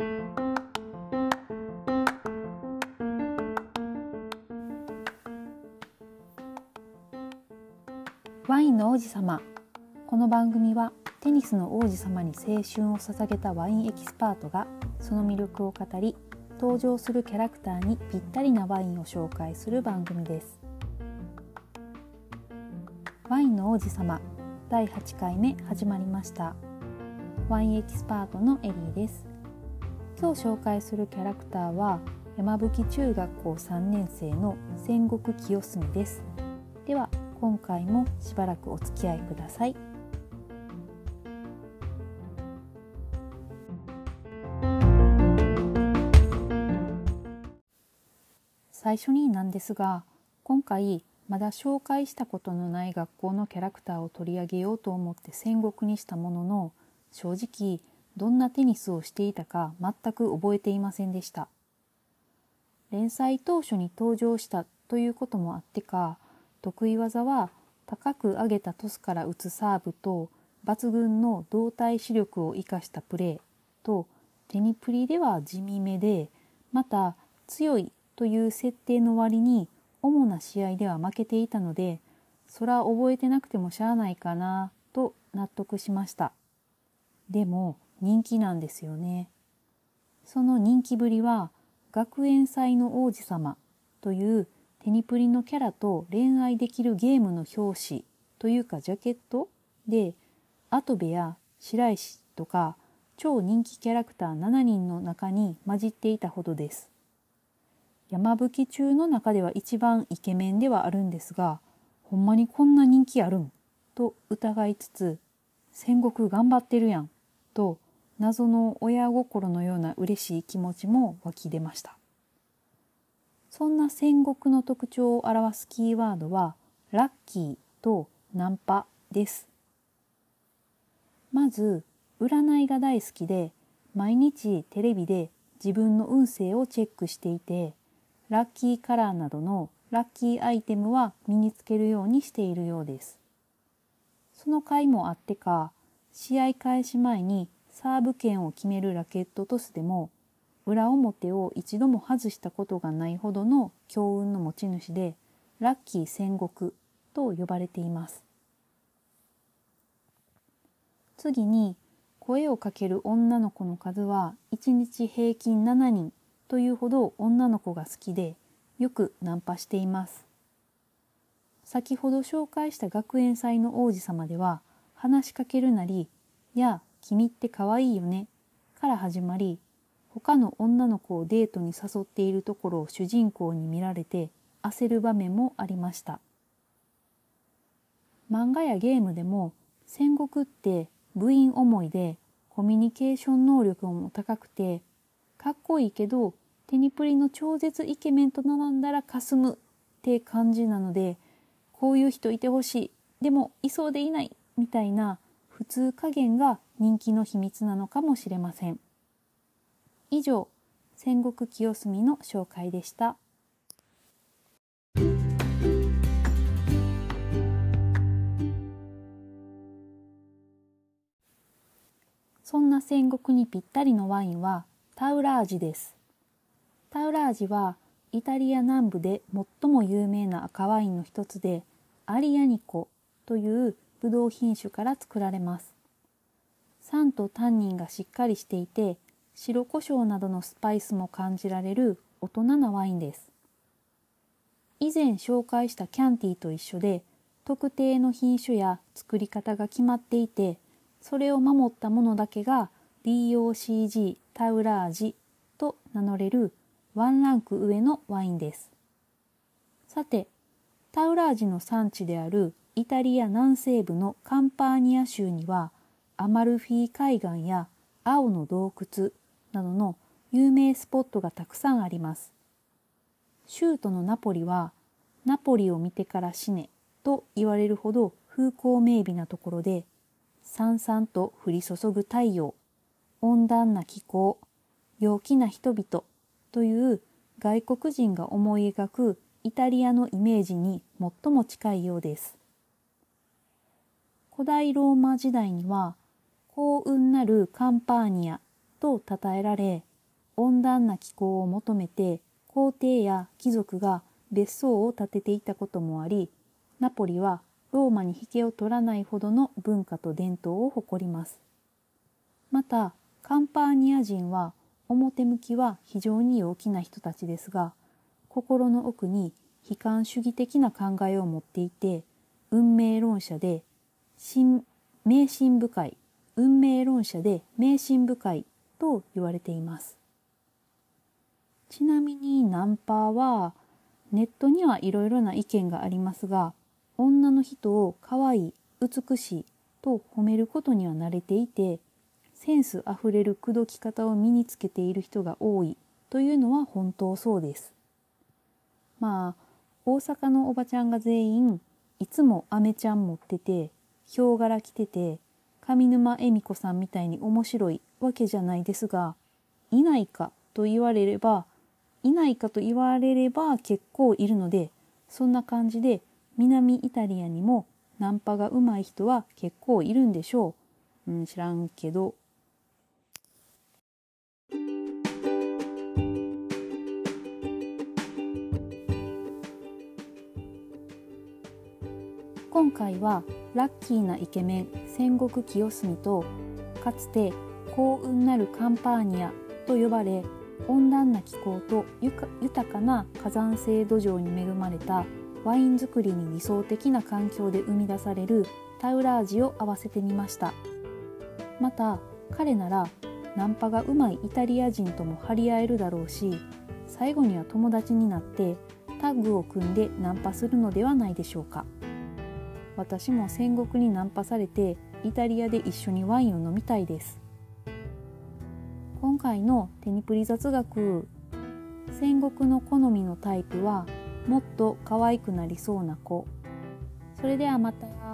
ワインの王子様。この番組はテニスの王子様に青春を捧げたワインエキスパートがその魅力を語り登場するキャラクターにぴったりなワインを紹介する番組です。ワインの王子様第8回目始まりました。ワインエキスパートのエリーです。今日紹介するキャラクターは山吹中学校3年生の戦国清澄です。では今回もしばらくお付き合いください。最初になんですが今回まだ紹介したことのない学校のキャラクターを取り上げようと思って戦国にしたものの正直どんなテニスをしていたか全く覚えていませんでした。連載当初に登場したということもあってか得意技は高く上げたトスから打つサーブと抜群の動体視力を生かしたプレーとテニプリでは地味めでまた強いという設定の割に主な試合では負けていたのでそら覚えてなくてもしゃあないかなと納得しました。でも人気なんですよね。その人気ぶりは学園祭の王子様というテニプリのキャラと恋愛できるゲームの表紙というかジャケットで跡部や白石とか超人気キャラクター7人の中に混じっていたほどです。山吹中の中では一番イケメンではあるんですがほんまにこんな人気あるんと疑いつつ戦国頑張ってるやんと謎の親心のような嬉しい気持ちも湧き出ましたそんな戦国の特徴を表すキーワードはラッキーとナンパですまず占いが大好きで毎日テレビで自分の運勢をチェックしていてラッキーカラーなどのラッキーアイテムは身につけるようにしているようです。その回もあってか、試合開始前にサーブ権を決めるラケットトスでも、裏表を一度も外したことがないほどの強運の持ち主で、ラッキー戦国と呼ばれています。次に、声をかける女の子の数は1日平均7人というほど女の子が好きでよくナンパしています先ほど紹介した学園祭の王子様では話しかけるなり「や君って可愛いよね」から始まり他の女の子をデートに誘っているところを主人公に見られて焦る場面もありました。漫画やゲームでも戦国って部員思いでコミュニケーション能力も高くてかっこいいけどテニプリの超絶イケメンと並んだらかすむって感じなのでこういう人いてほしい。でもいそうでいないみたいな普通加減が人気の秘密なのかもしれません以上戦国清澄の紹介でしたそんな戦国にぴったりのワインはタウラージです。タウラージはイタリア南部で最も有名な赤ワインの一つでアリアニコというブドウ品種から作られます。酸とタンニンがしっかりしていて白胡椒などのスパイスも感じられる大人なワインです。以前紹介したキャンティと一緒で特定の品種や作り方が決まっていてそれを守ったものだけが DOCG タウラージと名乗れるワンランク上のワインです。さて、タウラージの産地であるイタリア南西部のカンパーニア州にはアマルフィ海岸や青の洞窟などの有名スポットがたくさんあります。州都のナポリはナポリを見てから死ねと言われるほど風光明媚なところで、さんさんと降り注ぐ太陽、温暖な気候、陽気な人々という外国人が思い描くイタリアのイメージに最も近いようです。古代ローマ時代には幸運なるカンパーニアと称えられ温暖な気候を求めて皇帝や貴族が別荘を建てていたこともありナポリはローマに引けを取らないほどの文化と伝統を誇りますまたカンパーニア人は表向きは非常に陽気な人たちですが心の奥に悲観主義的な考えを持っていて運命論者で迷信深い運命論者で迷信深いと言われていますちなみにナンパはネットにはいろいろな意見がありますが女の人を可愛い美しいと褒めることには慣れていてセンスあふれる口説き方を身につけている人が多いというのは本当そうです。まあ大阪のおばちゃんが全員いつもアメちゃん持っててヒョウ柄着てて上沼恵美子さんみたいに面白いわけじゃないですがいないかと言われればいないかと言われれば結構いるのでそんな感じで南イタリアにもナンパが上手い人は結構いるんでしょう。うん、知らんけど今回はラッキーなイケメン戦国清澄とかつて幸運なるカンパーニャと呼ばれ温暖な気候と豊かな火山性土壌に恵まれたワイン作りに理想的な環境で生み出されるタウラージを合わせてみましたまた彼ならナンパがうまいイタリア人とも張り合えるだろうし最後には友達になってタッグを組んでナンパするのではないでしょうか。私も戦国にナンパされてイタリアで一緒にワインを飲みたいです今回のテニプリ雑学戦国の好みのタイプはもっと可愛くなりそうな子それではまた。